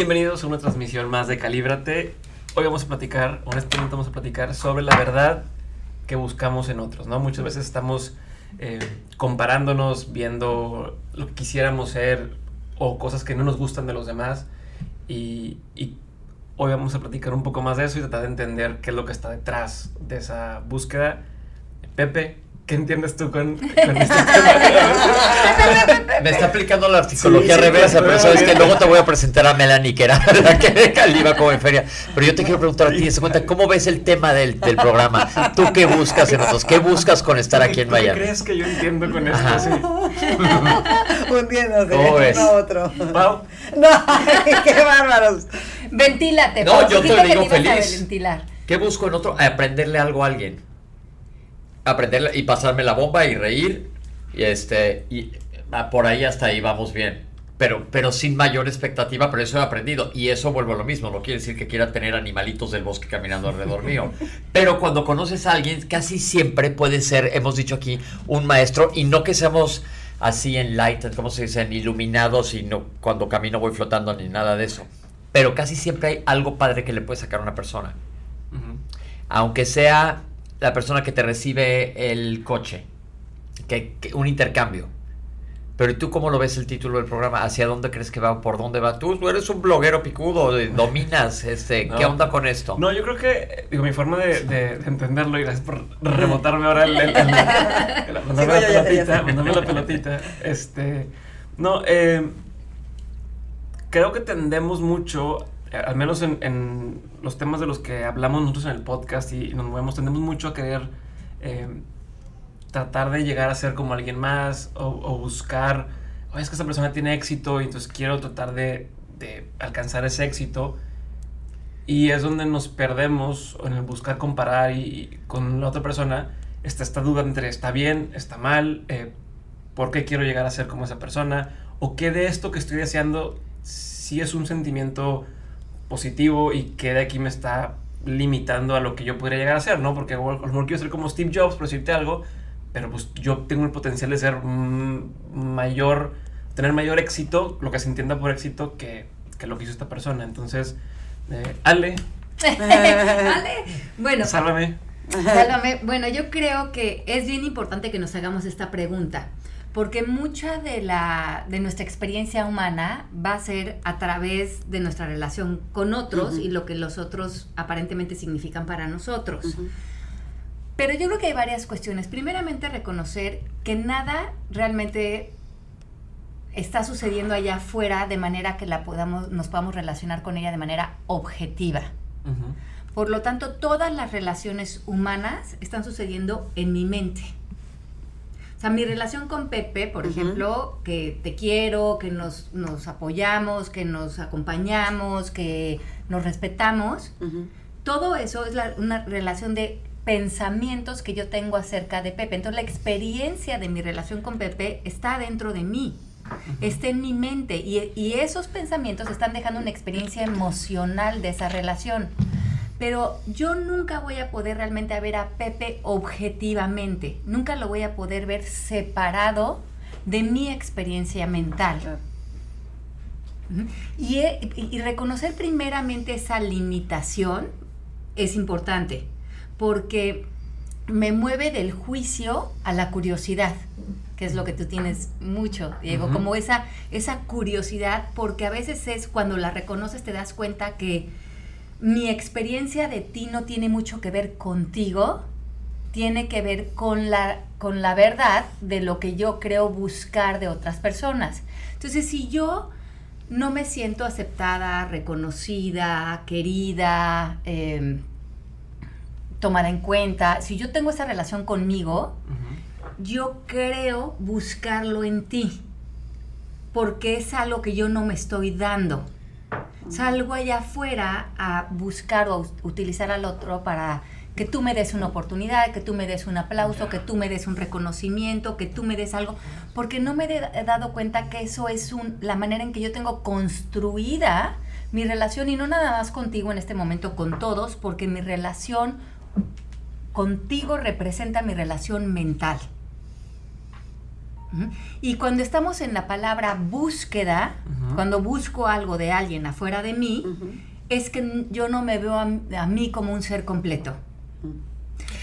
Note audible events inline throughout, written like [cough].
Bienvenidos a una transmisión más de Calíbrate. Hoy vamos a platicar, honestamente vamos a platicar sobre la verdad que buscamos en otros, ¿no? Muchas veces estamos eh, comparándonos, viendo lo que quisiéramos ser o cosas que no nos gustan de los demás y, y hoy vamos a platicar un poco más de eso y tratar de entender qué es lo que está detrás de esa búsqueda. Pepe, ¿Qué entiendes tú con, con este Me está aplicando la psicología reversa, pero sabes que luego te voy a presentar a Melanie, que era [laughs] la que caliba como en feria. Pero yo te quiero preguntar a ti, cuenta, ¿cómo ves el tema del, del, programa? ¿Tú qué buscas en nosotros? ¿Qué buscas con estar aquí en Miami? ¿Qué crees que yo entiendo con esto? Sí. [laughs] Un día no sé, no otro. Pau. [laughs] No, qué bárbaros. Ventílate. No, yo te digo te feliz. Ventilar. ¿Qué busco en otro? Aprenderle algo a alguien aprender y pasarme la bomba y reír. Y este, y ah, por ahí hasta ahí vamos bien. Pero, pero sin mayor expectativa, pero eso he aprendido. Y eso vuelvo a lo mismo. No quiere decir que quiera tener animalitos del bosque caminando alrededor mío. [laughs] Pero cuando conoces a alguien, casi siempre puede ser, hemos dicho aquí, un maestro. Y no que seamos así en light, ¿cómo se dice? iluminados y no, cuando camino voy flotando ni nada de eso. Pero casi siempre hay algo padre que le puede sacar a una persona. Aunque sea la persona que te recibe el coche, que, un intercambio. Pero tú cómo lo ves el título del programa? ¿Hacia dónde crees que va? ¿Por dónde va? Tú, eres un bloguero picudo, [laughs] dominas, este, ¿qué onda con esto? No, yo creo que, digo, mi forma de, entenderlo, y gracias por rebotarme ahora el, el, [laughs] mandarme la pelotita, mandarme la pelotita, este, no, eh, creo que tendemos mucho al menos en, los temas de los que hablamos nosotros en el podcast y nos movemos, tendemos mucho a querer eh, tratar de llegar a ser como alguien más o, buscar, oye, es que esta persona tiene éxito y entonces quiero tratar de, alcanzar ese éxito. Y es donde nos perdemos en el buscar comparar y, con la otra persona. Está esta duda entre está bien, está mal, eh, por qué quiero llegar a ser como esa persona, o qué de esto que estoy deseando si es un sentimiento positivo y que de aquí me está limitando a lo que yo podría llegar a ser, ¿no? Porque a lo mejor quiero ser como Steve Jobs, por decirte algo, pero pues yo tengo el potencial de ser mayor, tener mayor éxito, lo que se entienda por éxito, que, que lo que hizo esta persona. Entonces, eh, Ale. [laughs] Ale, bueno. Sálvame. Sálvame. Bueno, yo creo que es bien importante que nos hagamos esta pregunta porque mucha de, la, de nuestra experiencia humana va a ser a través de nuestra relación con otros y lo que los otros aparentemente significan para nosotros. Pero yo creo que hay varias cuestiones. Primeramente, reconocer que nada realmente está sucediendo allá afuera de manera que la podamos, nos podamos relacionar con ella de manera objetiva. Por lo tanto, todas las relaciones humanas están sucediendo en mi mente. O sea, mi relación con Pepe, por ejemplo, que te quiero, que nos, nos, apoyamos, que nos acompañamos, que nos respetamos, todo eso es una relación de pensamientos que yo tengo acerca de Pepe. Entonces la experiencia de mi relación con Pepe está dentro de mí, está en mi mente. Y, y esos pensamientos están dejando una experiencia emocional de esa relación pero yo nunca voy a poder realmente ver a Pepe objetivamente, nunca lo voy a poder ver separado de mi experiencia mental. Y, y, reconocer primeramente esa limitación es importante, porque me mueve del juicio a la curiosidad, que es lo que tú tienes mucho, Diego, como esa, esa curiosidad, porque a veces es cuando la reconoces te das cuenta que mi experiencia de ti no tiene mucho que ver contigo, tiene que ver con la, con la verdad de lo que yo creo buscar de otras personas. Entonces, si yo no me siento aceptada, reconocida, querida, em, tomada en cuenta, si yo tengo esa relación conmigo, yo creo buscarlo en ti, porque es algo que yo no me estoy dando salgo allá afuera a buscar o utilizar al otro para que tú me des una oportunidad, que tú me des un aplauso, que tú me des un reconocimiento, que tú me des algo, porque no me he dado cuenta que eso es un, la manera en que yo tengo construida mi relación y no nada más contigo en este momento, con todos, porque mi relación contigo representa mi relación mental. Y cuando estamos en la palabra búsqueda, cuando busco algo de alguien afuera de mí, es que yo no me veo a, mí como un ser completo.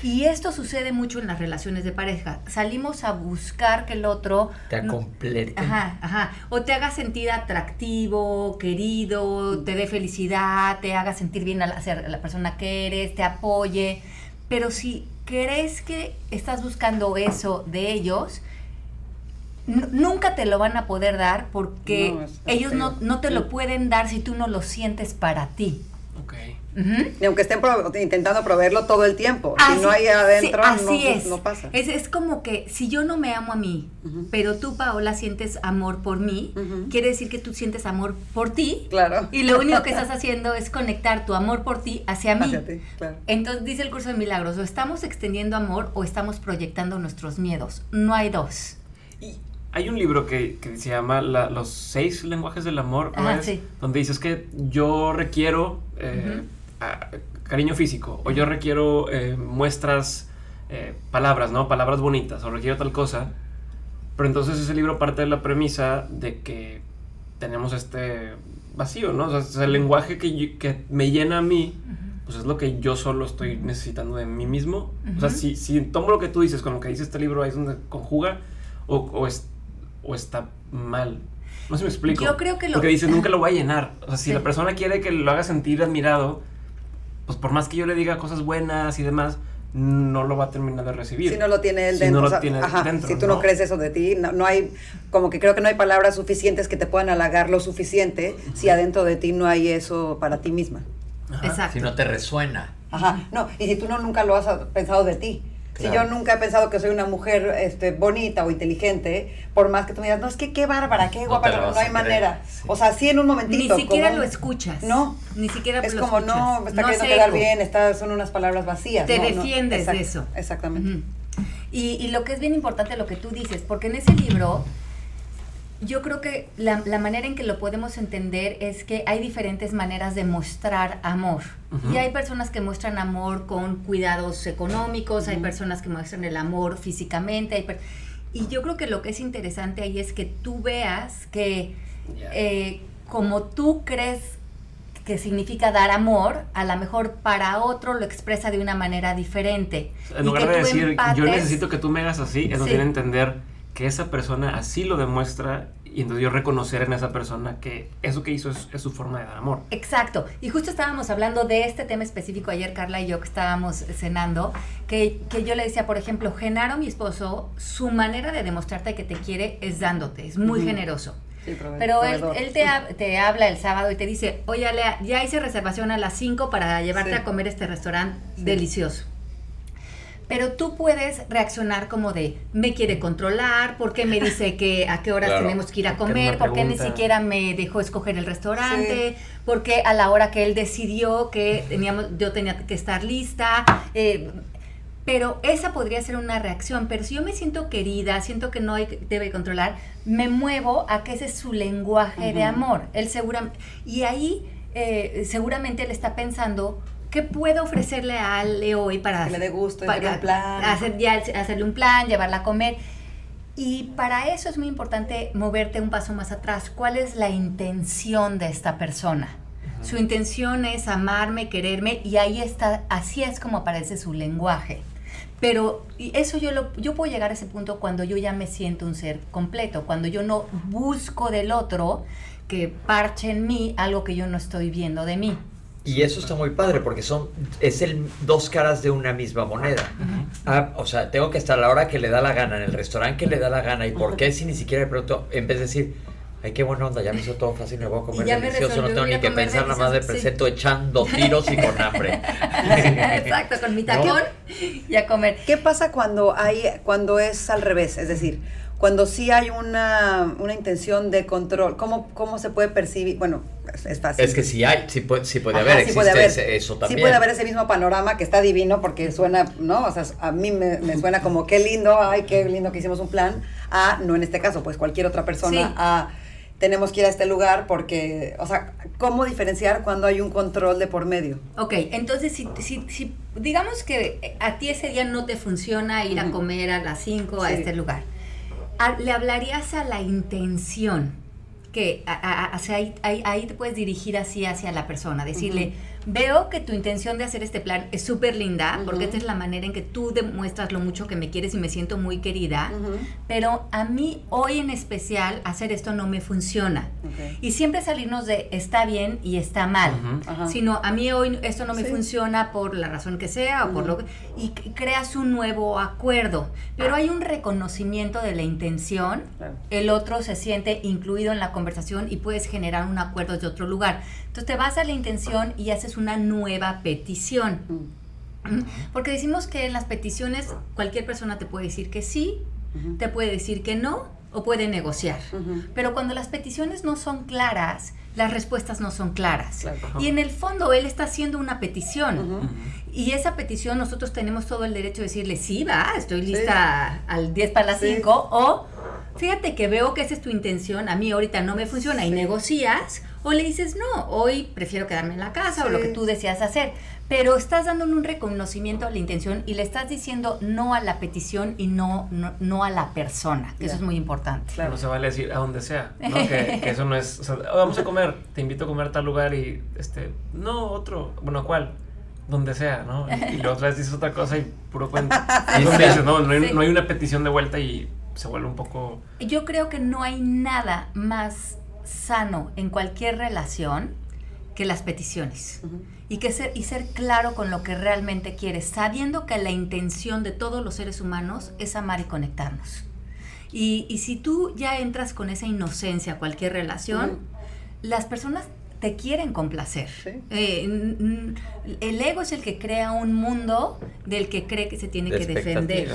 Y esto sucede mucho en las relaciones de pareja. Salimos a buscar que el otro... Te complete. Ajá, ajá. O te haga sentir atractivo, querido, te dé felicidad, te haga sentir bien a la, a la persona que eres, te apoye. Pero si crees que estás buscando eso de ellos, nunca te lo van a poder dar porque ellos no, no, te lo pueden dar si tú no lo sientes para ti. Ok. Y aunque estén intentando proveerlo todo el tiempo, si no hay adentro, no, pasa. Es, es, como que si yo no me amo a mí, pero tú, Paola, sientes amor por mí, quiere decir que tú sientes amor por ti. Claro. Y lo único que [laughs] estás haciendo es conectar tu amor por ti hacia mí. Hacia ti, claro. Entonces dice el curso de milagros, o estamos extendiendo amor o estamos proyectando nuestros miedos. No hay dos. Hay un libro que, se llama Los seis lenguajes del amor, donde dices que yo requiero eh, cariño físico, o yo requiero eh, muestras, eh, palabras, ¿no? Palabras bonitas, o requiero tal cosa. Pero entonces ese libro parte de la premisa de que tenemos este vacío, ¿no? O sea, el lenguaje que, que me llena a mí, pues es lo que yo solo estoy necesitando de mí mismo. O sea, si, si tomo lo que tú dices con lo que dice este libro, ahí es donde conjuga, o, o es o está mal. No sé si me explico. Yo creo que lo... Porque dice, nunca lo voy a llenar. O sea, si la persona quiere que lo haga sentir admirado, pues por más que yo le diga cosas buenas y demás, no lo va a terminar de recibir. Si no lo tiene él dentro. si tú ¿no? crees eso de ti, no, hay, como que creo que no hay palabras suficientes que te puedan halagar lo suficiente si adentro de ti no hay eso para ti misma. Exacto. Si no te resuena. Ajá, no, y si tú no nunca lo has pensado de ti. Si yo nunca he pensado que soy una mujer este, bonita o inteligente, por más que tú me digas, no, es que qué bárbara, qué guapa, no, no hay manera. O sea, sí en un momentito. Ni siquiera lo escuchas. No. Ni siquiera es lo como, escuchas. no, me está queriendo quedar bien, está, son unas palabras vacías. Te defiendes de eso. Exactamente. y, y lo que es bien importante lo que tú dices, porque en ese libro yo creo que la, manera en que lo podemos entender es que hay diferentes maneras de mostrar amor. Y hay personas que muestran amor con cuidados económicos, hay personas que muestran el amor físicamente. y yo creo que lo que es interesante ahí es que tú veas que eh, como tú crees que significa dar amor, a lo mejor para otro lo expresa de una manera diferente. En lugar de decir, yo necesito que tú me hagas así, eso tiene entender que esa persona así lo demuestra y entonces yo reconocer en esa persona que eso que hizo es, su forma de dar amor. Exacto. Y justo estábamos hablando de este tema específico ayer, Carla y yo, que estábamos cenando, que, que yo le decía, por ejemplo, Genaro, mi esposo, su manera de demostrarte que te quiere es dándote, es muy generoso. Pero él, él te, te, habla el sábado y te dice, oye, Lea, ya hice reservación a las 5 para llevarte a comer este restaurante delicioso. Pero tú puedes reaccionar como de, me quiere controlar, ¿por qué me dice que a qué horas tenemos que ir a comer? ¿Por qué ni siquiera me dejó escoger el restaurante? ¿Por qué a la hora que él decidió que teníamos, yo tenía que estar lista? Eh, pero esa podría ser una reacción. Pero si yo me siento querida, siento que no hay, debe controlar, me muevo a que ese es su lenguaje de amor. Él seguramente, y ahí eh, seguramente él está pensando, ¿Qué puedo ofrecerle a Ale hoy para... Que le dé gusto, para, un plan. Hacer, ya, hacerle un plan, llevarla a comer. Y para eso es muy importante moverte un paso más atrás. ¿Cuál es la intención de esta persona? Su intención es amarme, quererme, y ahí está, así es como aparece su lenguaje. Pero eso yo, lo, yo puedo llegar a ese punto cuando yo ya me siento un ser completo, cuando yo no busco del otro que parche en mí algo que yo no estoy viendo de mí. Y eso está muy padre porque son es el dos caras de una misma moneda. Ah, o sea, tengo que estar a la hora que le da la gana, en el restaurante que le da la gana. ¿Y por qué si ni siquiera de pronto, en vez de decir, ay, qué buena onda, ya me hizo todo fácil, me voy a comer delicioso, no tengo ni que pensar nada más de presento echando [laughs] tiros y con hambre. Exacto, con mi tacón y a comer. ¿Qué pasa cuando hay cuando es al revés? Es decir, cuando sí hay una, una intención de control, ¿cómo, ¿cómo se puede percibir? Bueno, es fácil. Es que sí hay, sí puede, sí puede haber, existe eso también. Sí puede haber ese mismo panorama que está divino porque suena, ¿no? O sea, a mí me, suena como qué lindo, ay, qué lindo que hicimos un plan, a, no en este caso, pues cualquier otra persona, a tenemos que ir a este lugar porque, o sea, ¿cómo diferenciar cuando hay un control de por medio? Ok, entonces si, si, si digamos que a ti ese día no te funciona ir a comer a las 5 a este lugar le hablarías a la intención que ahí, te puedes dirigir así hacia la persona, decirle, veo que tu intención de hacer este plan es súper linda, porque esta es la manera en que tú demuestras lo mucho que me quieres y me siento muy querida, pero a mí hoy en especial hacer esto no me funciona. Y siempre salirnos de está bien y está mal, sino a mí hoy esto no me funciona por la razón que sea o por lo que... Y creas un nuevo acuerdo, pero hay un reconocimiento de la intención, el otro se siente incluido en la conversación y puedes generar un acuerdo desde otro lugar. Entonces te vas a la intención y haces una nueva petición. Mm. Porque decimos que en las peticiones cualquier persona te puede decir que sí, te puede decir que no o puede negociar. Pero cuando las peticiones no son claras, las respuestas no son claras. Y en el fondo él está haciendo una petición. Y esa petición nosotros tenemos todo el derecho de decirle, sí, va, estoy lista al 10 para las 5 o fíjate que veo que esa es tu intención, a mí ahorita no me funciona y negocias, o le dices, no, hoy prefiero quedarme en la casa o lo que tú deseas hacer. Pero estás dándole un reconocimiento a la intención y le estás diciendo no a la petición y no, no, a la persona, que eso es muy importante. Claro. No se vale decir a donde sea, [laughs] que, eso no es, vamos a comer, te invito a comer a tal lugar y, este, no, otro, bueno, ¿cuál? donde sea, ¿no? Y, la otra vez dices otra cosa y puro cuento. [laughs] Y dices, no, no hay, no hay, una petición de vuelta y se vuelve un poco... Yo creo que no hay nada más sano en cualquier relación que las peticiones. y, que ser, y ser claro con lo que realmente quieres, sabiendo que la intención de todos los seres humanos es amar y conectarnos. Y, y si tú ya entras con esa inocencia a cualquier relación, las personas te quieren complacer. Eh, el ego es el que crea un mundo del que cree que se tiene que defender.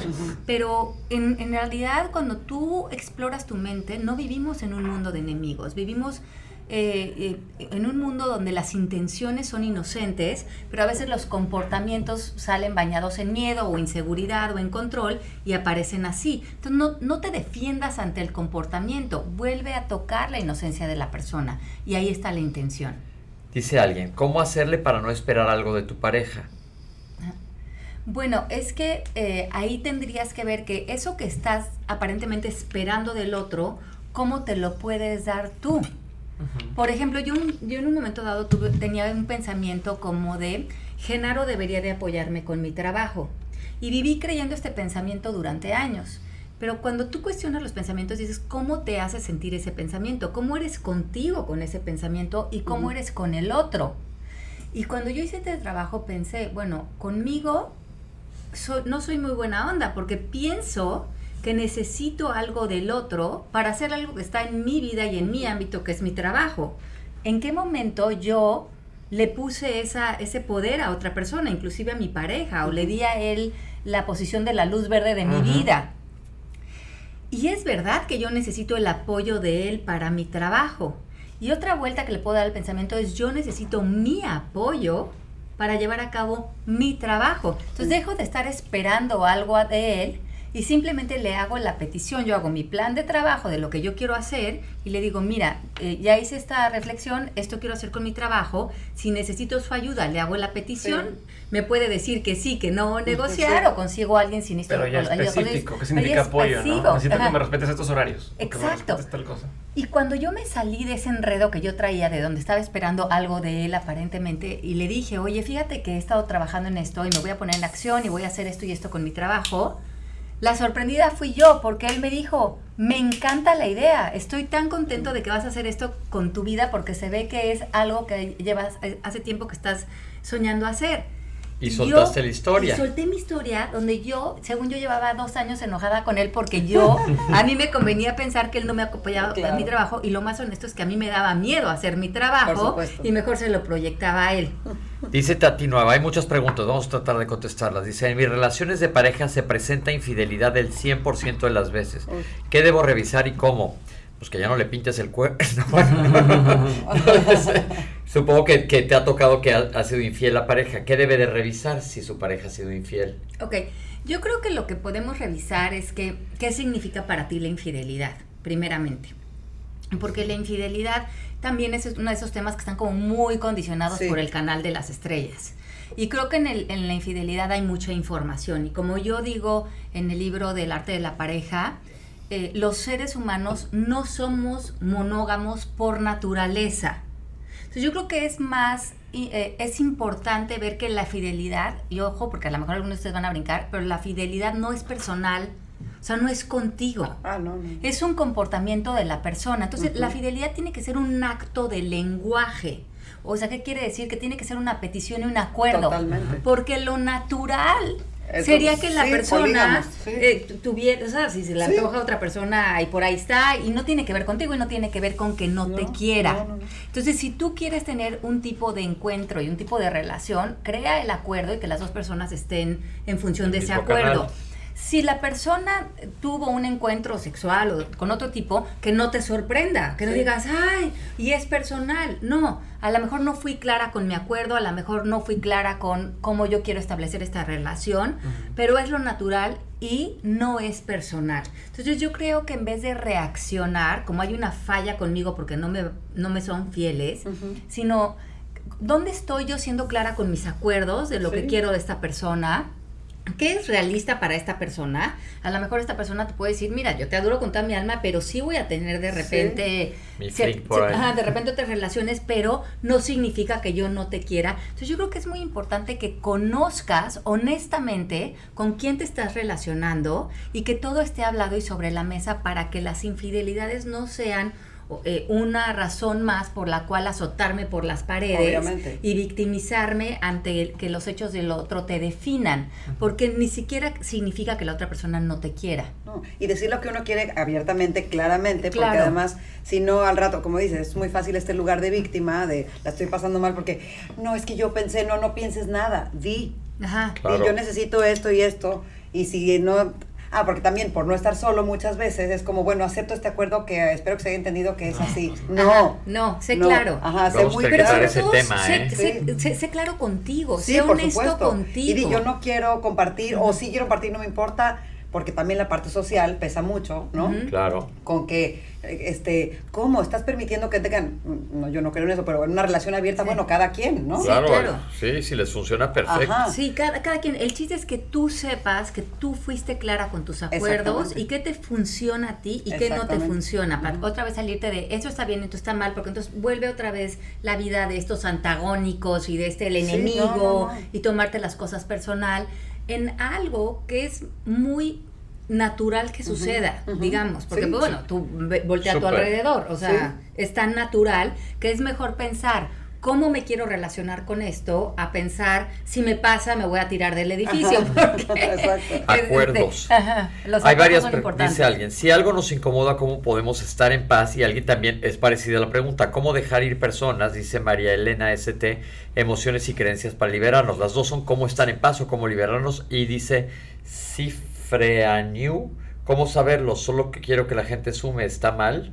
Pero en, en, realidad cuando tú exploras tu mente, no vivimos en un mundo de enemigos, vivimos eh, eh, en un mundo donde las intenciones son inocentes, pero a veces los comportamientos salen bañados en miedo o inseguridad o en control y aparecen así. Entonces no, no te defiendas ante el comportamiento, vuelve a tocar la inocencia de la persona y ahí está la intención. Dice alguien, ¿cómo hacerle para no esperar algo de tu pareja? Bueno, es que eh, ahí tendrías que ver que eso que estás aparentemente esperando del otro, ¿cómo te lo puedes dar tú? Por ejemplo, yo, yo en un momento dado tuve, tenía un pensamiento como de, Genaro debería de apoyarme con mi trabajo. Y viví creyendo este pensamiento durante años. Pero cuando tú cuestionas los pensamientos, dices, ¿cómo te hace sentir ese pensamiento? ¿Cómo eres contigo con ese pensamiento y cómo eres con el otro? Y cuando yo hice este trabajo pensé, bueno, conmigo no soy muy buena onda porque pienso que necesito algo del otro para hacer algo que está en mi vida y en mi ámbito, que es mi trabajo. ¿En qué momento yo le puse esa, ese poder a otra persona, inclusive a mi pareja, o le di a él la posición de la luz verde de mi vida? Y es verdad que yo necesito el apoyo de él para mi trabajo. Y otra vuelta que le puedo dar al pensamiento es yo necesito mi apoyo para llevar a cabo mi trabajo. Entonces dejo de estar esperando algo de él y simplemente le hago la petición, yo hago mi plan de trabajo de lo que yo quiero hacer y le digo, mira, eh, ya hice esta reflexión, esto quiero hacer con mi trabajo, si necesito su ayuda, le hago la petición, me puede decir que sí, que no negociar o consigo a alguien sin esto. Pero ya específico, ¿qué significa apoyo? ¿no? Necesito que me respetes estos horarios. Exacto. Y cuando yo me salí de ese enredo que yo traía, de donde estaba esperando algo de él aparentemente, y le dije, oye, fíjate que he estado trabajando en esto y me voy a poner en acción y voy a hacer esto y esto con mi trabajo, la sorprendida fui yo porque él me dijo, me encanta la idea, estoy tan contento de que vas a hacer esto con tu vida porque se ve que es algo que llevas eh, hace tiempo que estás soñando hacer. Y soltaste la historia. Y solté mi historia, donde yo, según yo llevaba dos años enojada con él, porque yo, a mí me convenía pensar que él no me apoyaba en mi trabajo, y lo más honesto es que a mí me daba miedo hacer mi trabajo, y mejor se lo proyectaba a él. Dice Tati Nueva, hay muchas preguntas, vamos a tratar de contestarlas. Dice, en mis relaciones de pareja se presenta infidelidad del 100% de las veces. ¿Qué debo revisar y cómo? Pues que ya no le pintes el cuerno. [laughs] [laughs] [laughs] Supongo que, te ha tocado que ha, sido infiel la pareja. ¿Qué debe de revisar si su pareja ha sido infiel? Ok, yo creo que lo que podemos revisar es que, qué significa para ti la infidelidad, primeramente. Porque la infidelidad también es uno de esos temas que están como muy condicionados por el canal de las estrellas. Y creo que en, el, en la infidelidad hay mucha información. Y como yo digo en el libro del arte de la pareja, eh, los seres humanos no somos monógamos por naturaleza. Entonces yo creo que es más, eh, es importante ver que la fidelidad, y ojo, porque a lo mejor algunos de ustedes van a brincar, pero la fidelidad no es personal, o sea, no es contigo. Ah, no, no. Es un comportamiento de la persona. Entonces, la fidelidad tiene que ser un acto de lenguaje. O sea, ¿qué quiere decir? Que tiene que ser una petición y un acuerdo. Totalmente. Porque lo natural Sería que la sí, persona sí. eh, tu- tuviera, o sea, si se le Sí. antoja a otra persona y por ahí está, y no tiene que ver contigo y no tiene que ver con que no, te quiera. no, no, no. Entonces, si tú quieres tener un tipo de encuentro y un tipo de relación, crea el acuerdo y que las dos personas estén en función El de ese acuerdo. canal. Si la persona tuvo un encuentro sexual o con otro tipo, que no te sorprenda, que no Sí. digas, ay, y es personal. No, a lo mejor no fui clara con mi acuerdo, a lo mejor no fui clara con cómo yo quiero establecer esta relación, pero es lo natural y no es personal. Entonces yo creo que en vez de reaccionar, como hay una falla conmigo porque no me, no me son fieles, Ujú. sino dónde estoy yo siendo clara con mis acuerdos de lo que Sí. quiero de esta persona. ¿Qué es realista para esta persona? A lo mejor esta persona te puede decir, mira, yo te adoro con toda mi alma, pero sí voy a tener de repente, por ahí. ajá, de repente otras relaciones, pero no significa que yo no te quiera. Entonces yo creo que es muy importante que conozcas honestamente con quién te estás relacionando y que todo esté hablado y sobre la mesa para que las infidelidades no sean eh, una razón más por la cual azotarme por las paredes Obviamente. y victimizarme ante el- que los hechos del otro te definan, porque ni siquiera significa que la otra persona no te quiera. No, y decir lo que uno quiere abiertamente, claramente, porque además, si no al rato, como dices, es muy fácil este lugar de víctima, de la estoy pasando mal porque, no, es que yo pensé, no, no pienses nada, di, Ajá. Claro. di, yo necesito esto y esto, y si no, ah, porque también por no estar solo muchas veces es como, bueno, acepto este acuerdo que espero que se haya entendido que es así. No, Ajá, no, sé no, claro. Ajá, sé Vamos muy tratar ese todo, tema, sé, ¿eh? sé- Sí. sé- sé claro contigo, Sí, sé por honesto supuesto. contigo. Y di, yo no quiero compartir, o sí quiero compartir, no me importa, porque también la parte social pesa mucho, ¿no? Claro. con que, este, ¿cómo? ¿Estás permitiendo que tengan, no, yo no creo en eso, pero en una relación abierta, Sí. bueno, cada quien, ¿no? Sí, claro. claro. Sí, si les funciona perfecto. Ajá. Sí, cada, cada quien. El chiste es que tú sepas que tú fuiste clara con tus acuerdos y qué te funciona a ti y qué no te funciona. Para otra vez salirte de esto está bien, esto está mal, porque entonces vuelve otra vez la vida de estos antagónicos y de este el Sí, no, enemigo no, no. y tomarte las cosas personal en algo que es muy natural que suceda, digamos, porque Sí, pues, bueno, tú voltea a tu alrededor, o sea, es tan natural que es mejor pensar cómo me quiero relacionar con esto a pensar si me pasa me voy a tirar del edificio Ajá. [laughs] porque Exacto. Acuerdos. Este, ajá, los Hay acuerdos varias son pre- importantes. dice alguien, si algo nos incomoda, ¿cómo podemos estar en paz? Y alguien también es parecida a la pregunta, ¿cómo dejar ir personas? Dice María Elena ST, emociones y creencias para liberarnos. Las dos son cómo estar en paz o cómo liberarnos. Y dice Cifreanew, ¿cómo saberlo? Solo que quiero que la gente sume, ¿está mal?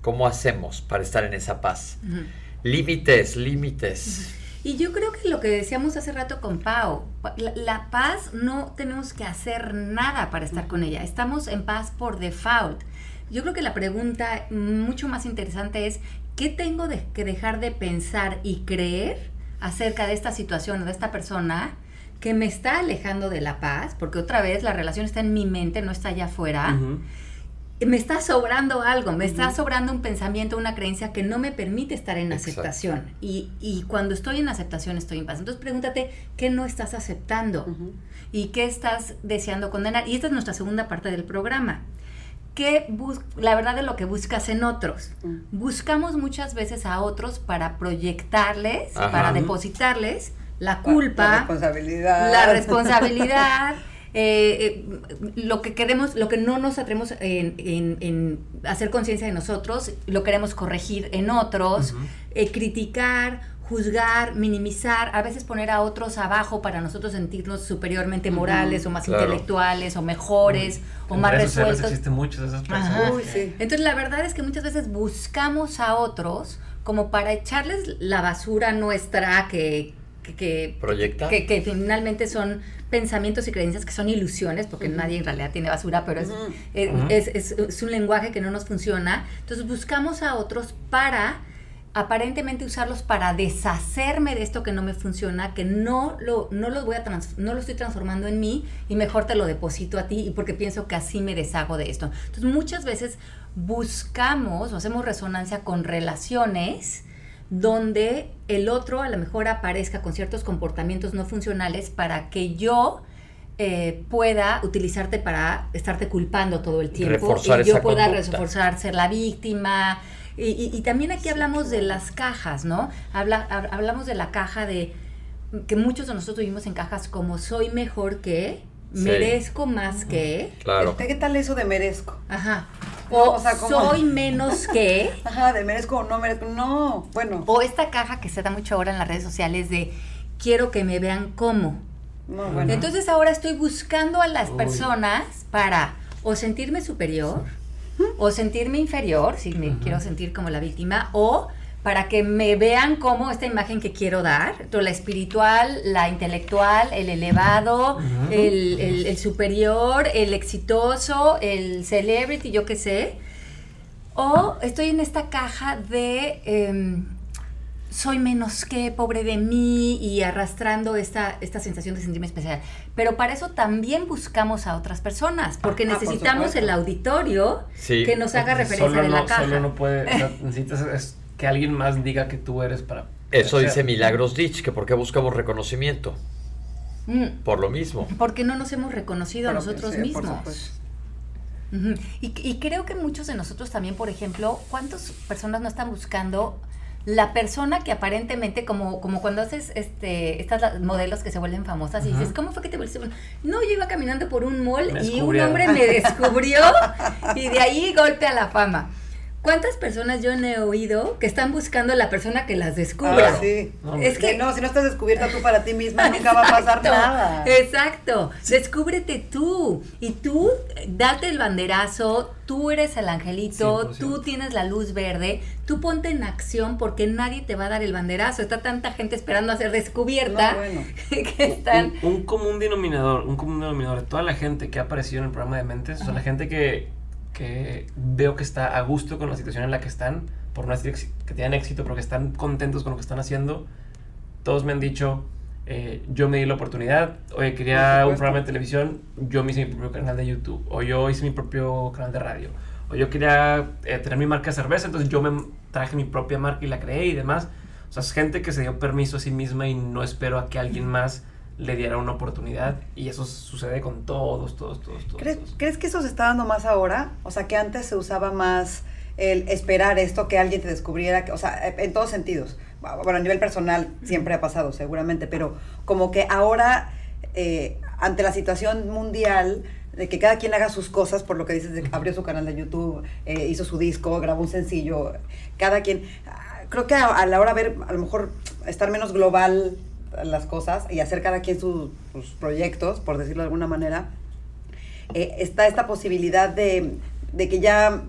¿Cómo hacemos para estar en esa paz? Ujú. Límites, límites. Y yo creo que lo que decíamos hace rato con Pau, la, la paz no tenemos que hacer nada para estar con ella, estamos en paz por default. Yo creo que la pregunta mucho más interesante es, ¿qué tengo de- que dejar de pensar y creer acerca de esta situación o de esta persona que me está alejando de la paz? Porque otra vez la relación está en mi mente, no está allá afuera Ujú. Me está sobrando algo, me está sobrando un pensamiento, una creencia que no me permite estar en Exacto. aceptación. Y, y cuando estoy en aceptación estoy en paz. Entonces pregúntate qué no estás aceptando y qué estás deseando condenar. Y esta es nuestra segunda parte del programa. ¿Qué la verdad de lo que buscas en otros? Buscamos muchas veces a otros para proyectarles, Ajá. para depositarles la La culpa, responsabilidad. la responsabilidad, [laughs] eh, eh, lo que queremos, lo que no nos atrevemos en, en- en hacer conciencia de nosotros, lo queremos corregir en otros, eh, criticar, juzgar, minimizar, a veces poner a otros abajo para nosotros sentirnos superiormente morales o más Claro. intelectuales o mejores o En más resueltos. existen muchos de esas personas. Uy, sí. Entonces la verdad es que muchas veces buscamos a otros como para echarles la basura nuestra que... que, que ¿Proyecta? que, que finalmente son pensamientos y creencias que son ilusiones, porque nadie en realidad tiene basura, pero es, es, Ujú. es- es- es un lenguaje que no nos funciona. Entonces buscamos a otros para aparentemente usarlos para deshacerme de esto que no me funciona, que no lo, no lo voy a no lo estoy transformando en mí y mejor te lo deposito a ti y porque pienso que así me deshago de esto. Entonces muchas veces buscamos o hacemos resonancia con relaciones donde el otro a lo mejor aparezca con ciertos comportamientos no funcionales para que yo eh, pueda utilizarte para estarte culpando todo el tiempo y yo pueda reforzar ser la víctima. Y, también aquí hablamos de las cajas, ¿no? Habla, hablamos de la caja de que muchos de nosotros vivimos en cajas como soy mejor que, merezco más que. Claro. ¿Qué tal eso de merezco? Ajá. [laughs] O, soy menos que. [laughs] Ajá, de merezco o no merezco. No, bueno. O esta caja que se da mucho ahora en las redes sociales de quiero que me vean como. Entonces ahora estoy buscando a las personas para o sentirme superior o sentirme inferior, si me quiero sentir como la víctima, o para que me vean como esta imagen que quiero dar, la espiritual, la intelectual, el elevado, el, superior, el exitoso, el celebrity, yo qué sé. O estoy en esta caja de... Em, soy menos que, pobre de mí, y arrastrando esta, esta sensación de sentirme especial. Pero para eso también buscamos a otras personas, porque ah, necesitamos el auditorio que nos haga referencia en la caja. Solo no puede, necesitas que alguien más diga que tú eres para... Eso dice Milagros Ditch, que por qué buscamos reconocimiento. Mm. Por lo mismo. Porque no nos hemos reconocido a nosotros mismos. y, y creo que muchos de nosotros también, por ejemplo, ¿cuántas personas no están buscando la persona que aparentemente, como, como cuando haces este, estas modelos que se vuelven famosas y dices, ¿cómo fue que te volviste? No, yo iba caminando por un mall y un hombre me [laughs] descubrió y de ahí golpe a la fama. ¿Cuántas personas yo no he oído que están buscando a la persona que las descubra? Ah, sí. es que no, si no estás descubierta tú para ti misma, [laughs] nunca va a pasar nada. Exacto. Descúbrete tú. Y tú, date el banderazo, tú eres el angelito, tú tienes la luz verde, tú ponte en acción porque nadie te va a dar el banderazo. Está tanta gente esperando a ser descubierta [laughs] que están... Un, común denominador, un común denominador de toda la gente que ha aparecido en el programa de Mentes, o sea, la gente que que veo que está a gusto con la situación en la que están, por no decir que tienen éxito, pero que están contentos con lo que están haciendo. Todos me han dicho, eh, yo me di la oportunidad, oye, quería un programa de televisión, yo me hice mi propio canal de YouTube, o yo hice mi propio canal de radio, o yo quería eh, tener mi marca de cerveza, entonces yo me traje mi propia marca y la creé y demás. O sea, es gente que se dio permiso a sí misma y no espero a que alguien más le diera una oportunidad y eso sucede con todos, todos, todos, todos. ¿Crees, que eso se está dando más ahora? O sea, que antes se usaba más el esperar esto, que alguien te descubriera, o sea, en todos sentidos. Bueno, a nivel personal siempre ha pasado, seguramente, pero como que ahora, eh, ante la situación mundial, de que cada quien haga sus cosas, por lo que dices, de que abrió su canal de YouTube, eh, hizo su disco, grabó un sencillo, cada quien, ah, creo que a, a la hora de ver, a lo mejor estar menos global las cosas y hacer cada quien sus, proyectos, por decirlo de alguna manera, eh, está esta posibilidad de, de que ya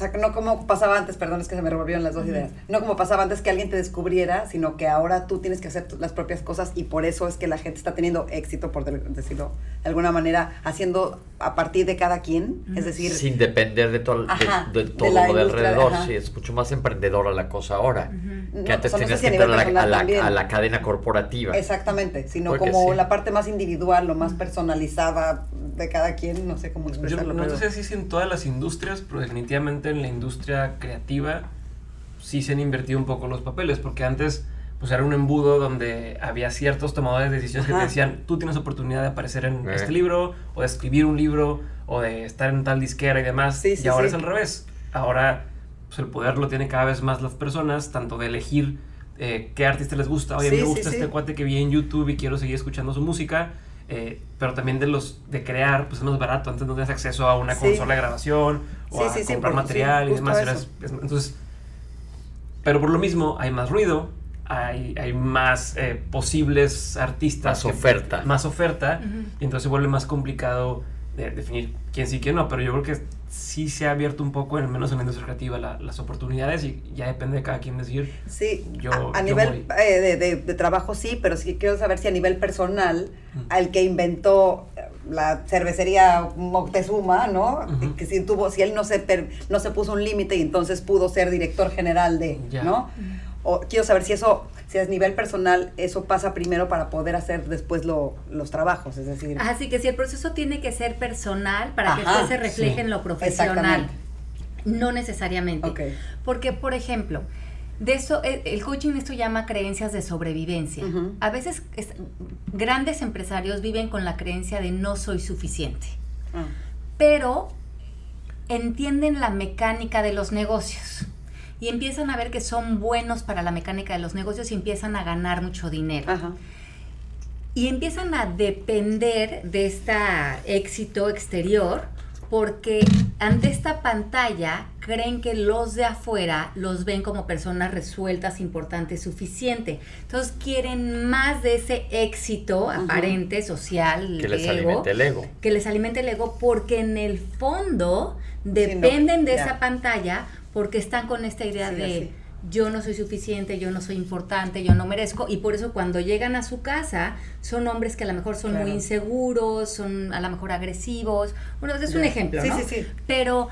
sea, no como pasaba antes, perdón, es que se me revolvieron las dos ideas. No como pasaba antes que alguien te descubriera, sino que ahora tú tienes que hacer las propias cosas y por eso es que la gente está teniendo éxito, por decirlo de alguna manera, haciendo a partir de cada quien. Es decir. Sin depender de, todo de, todo lo de alrededor. sí, es mucho más emprendedora la cosa ahora. Que antes tenías que entrar a la, a, la, cadena corporativa. Exactamente, sino como la parte más individual, lo más personalizada de cada quien, no sé cómo expresarlo. Yo no sé si es en todas las industrias, pero definitivamente en la industria creativa sí se han invertido un poco los papeles, porque antes pues era un embudo donde había ciertos tomadores de decisiones que te decían, tú tienes oportunidad de aparecer en eh. este libro, o de escribir un libro, o de estar en tal disquera y demás. y ahora es al revés. Ahora pues el poder lo tienen cada vez más las personas, tanto de elegir eh, qué artista les gusta. Oye, me gusta este cuate que vi en YouTube y quiero seguir escuchando su música eh, pero también de los de crear, pues es más barato. Antes no tenías acceso a una consola de grabación o a comprar material y demás. entonces, pero por lo mismo hay más ruido, hay, hay más eh, posibles artistas. Más oferta. Más oferta. Y entonces se vuelve más complicado de definir quién sí, quién no. Pero yo creo que sí se ha abierto un poco, al menos en la industria creativa, las oportunidades y ya depende de cada quien decir. Sí, yo, a, nivel eh, de, de, trabajo sí, pero sí quiero saber si a nivel personal, al que inventó, la cervecería Moctezuma, ¿no? Que si tuvo, si él no se no se puso un límite y entonces pudo ser director general de, ¿no? O quiero saber si eso, si a nivel personal, eso pasa primero para poder hacer después lo, los trabajos, es decir. Así que si el proceso tiene que ser personal para que después se refleje en lo profesional. No necesariamente. Porque, por ejemplo, de eso, eh, el coaching esto llama creencias de sobrevivencia. A veces grandes empresarios viven con la creencia de no soy suficiente. Ah. Pero entienden la mecánica de los negocios y empiezan a ver que son buenos para la mecánica de los negocios y empiezan a ganar mucho dinero. Y empiezan a depender de este éxito exterior porque ante esta pantalla creen que los de afuera los ven como personas resueltas, importantes, suficiente. Entonces quieren más de ese éxito aparente, social, que les alimente el ego. Que les alimente el ego porque en el fondo dependen de esa pantalla porque están con esta idea de yo no soy suficiente, yo no soy importante, yo no merezco, y por eso cuando llegan a su casa son hombres que a lo mejor son muy inseguros, son a lo mejor agresivos, bueno, es un ejemplo, ¿no? Sí, sí, sí. Pero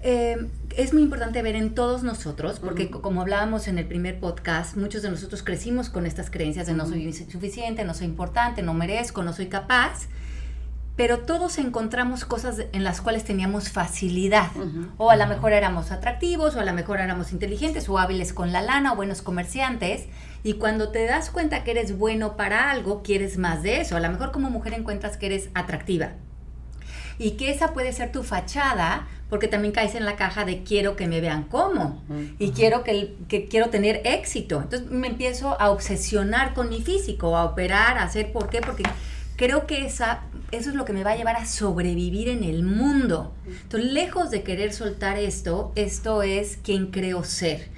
eh, es muy importante ver en todos nosotros, porque como hablábamos en el primer podcast, muchos de nosotros crecimos con estas creencias de no soy suficiente, no soy importante, no merezco, no soy capaz, pero todos encontramos cosas en las cuales teníamos facilidad. O a lo mejor éramos atractivos, o a lo mejor éramos inteligentes, o hábiles con la lana, o buenos comerciantes. Y cuando te das cuenta que eres bueno para algo, quieres más de eso. A lo mejor como mujer encuentras que eres atractiva. Y que esa puede ser tu fachada, porque también caes en la caja de quiero que me vean como. Y quiero que, que quiero tener éxito. Entonces me empiezo a obsesionar con mi físico, a operar, a hacer por qué, porque creo que esa, eso es lo que me va a llevar a sobrevivir en el mundo. Entonces, lejos de querer soltar esto, esto es quien creo ser.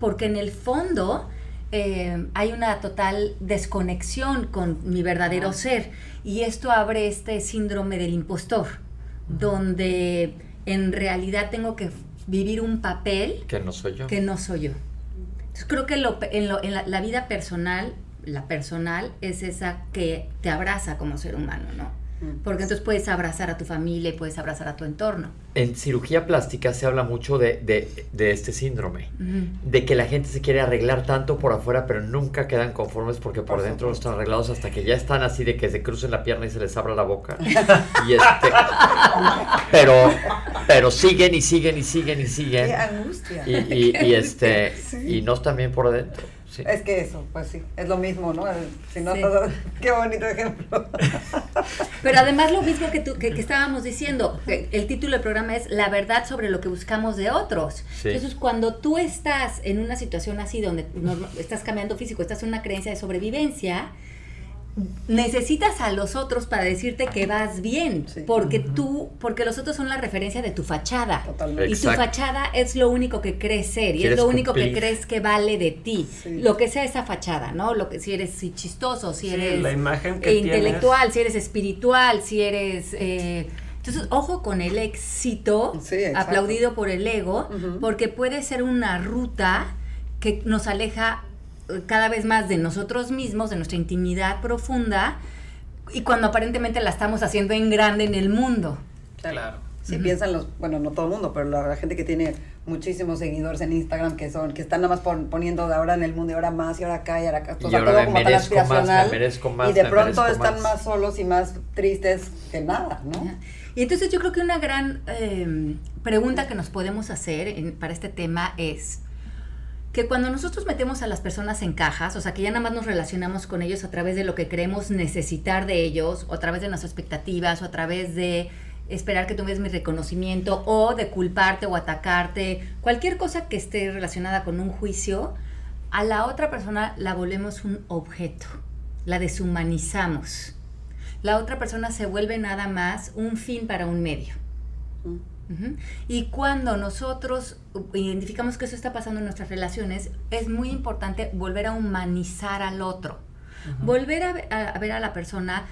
Porque en el fondo eh, hay una total desconexión con mi verdadero ser. Y esto abre este síndrome del impostor, donde en realidad tengo que vivir un papel que no soy yo. Que no soy yo. Entonces, creo que en, en la vida personal la personal es esa que te abraza como ser humano, ¿no? Mm. Porque entonces puedes abrazar a tu familia y puedes abrazar a tu entorno. En cirugía plástica se habla mucho de, de, este síndrome, de que la gente se quiere arreglar tanto por afuera, pero nunca quedan conformes porque por, dentro no están arreglados hasta que ya están así de que se crucen la pierna y se les abra la boca. [laughs] y este, pero, pero siguen y siguen y siguen y siguen. Qué angustia. Y, y, este, y no están bien por dentro. Es que eso, pues sí, es lo mismo, ¿no? Si no, [laughs] qué bonito ejemplo. [laughs] Pero además lo mismo que, tú, que, estábamos diciendo, el título del programa es La verdad sobre lo que buscamos de otros. Entonces, cuando tú estás en una situación así, donde estás cambiando físico, estás en una creencia de sobrevivencia, necesitas a los otros para decirte que vas bien, porque tú, porque los otros son la referencia de tu fachada. Y tu fachada es lo único que crees ser y es lo único que crees que vale de ti. Lo que sea esa fachada, ¿no? Lo que si eres chistoso, si eres la imagen intelectual, si eres espiritual, si eres eh, entonces, ojo con el éxito aplaudido por el ego, porque puede ser una ruta que nos aleja cada vez más de nosotros mismos, de nuestra intimidad profunda, y cuando aparentemente la estamos haciendo en grande en el mundo. Claro. Si piensan los, bueno, no todo el mundo, pero la, gente que tiene muchísimos seguidores en Instagram que son, que están nada más poniendo de ahora en el mundo y ahora más y ahora acá y ahora acá. Y ahora como aspiracional. y de pronto están más. solos y más tristes que nada, ¿no? Y entonces yo creo que una gran eh, pregunta que nos podemos hacer para este tema es, que cuando nosotros metemos a las personas en cajas, o sea, que ya nada más nos relacionamos con ellos a través de lo que creemos necesitar de ellos, o a través de nuestras expectativas, o a través de esperar que tú me mi reconocimiento, o de culparte o atacarte, cualquier cosa que esté relacionada con un juicio, a la otra persona la volvemos un objeto, la deshumanizamos. La otra persona se vuelve nada más un fin para un medio. Y cuando nosotros identificamos que eso está pasando en nuestras relaciones, es muy importante volver a humanizar al otro. Volver a, ver a la persona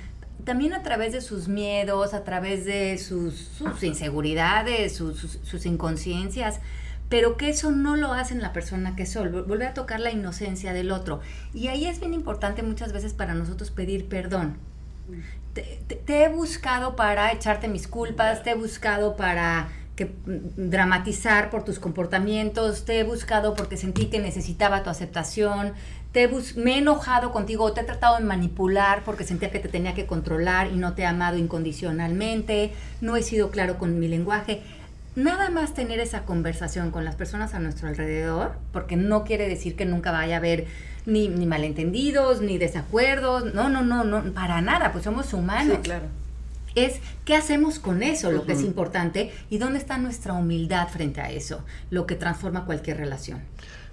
también a través de sus miedos, a través de sus, inseguridades, sus, inconsciencias, pero que eso no lo hace en la persona que soy, volver a tocar la inocencia del otro. Y ahí es bien importante muchas veces para nosotros pedir perdón te, he buscado para echarte mis culpas, te he buscado para que, mm, dramatizar por tus comportamientos, te he buscado porque sentí que necesitaba tu aceptación, te me he enojado contigo, te he tratado de manipular porque sentía que te tenía que controlar y no te he amado incondicionalmente, no he sido claro con mi lenguaje. Nada más tener esa conversación con las personas a nuestro alrededor, porque no quiere decir que nunca vaya a haber ni, ni malentendidos, ni desacuerdos, no, no, no, no, para nada, pues somos humanos. Sí, claro. Es qué hacemos con eso, lo que es importante, y dónde está nuestra humildad frente a eso, lo que transforma cualquier relación.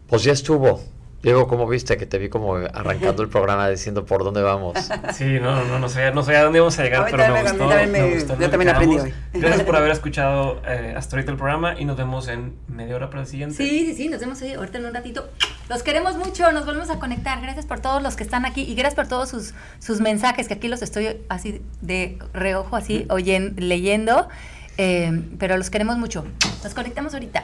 Pues ya estuvo. Diego, ¿cómo viste que te vi como arrancando el programa diciendo por dónde vamos? Sí, no, no, no sabía, no sabía a dónde íbamos a llegar, pero me, gustó, me, gustó. Yo también aprendí hoy. Gracias por haber escuchado eh, hasta ahorita el programa y nos vemos en media hora para el siguiente. Sí, sí, sí, nos vemos ahorita en un ratito. Los queremos mucho, nos volvemos a conectar. Gracias por todos los que están aquí y gracias por todos sus, sus mensajes, que aquí los estoy así de reojo, así, oyendo, leyendo. Eh, pero los queremos mucho. Nos conectamos ahorita.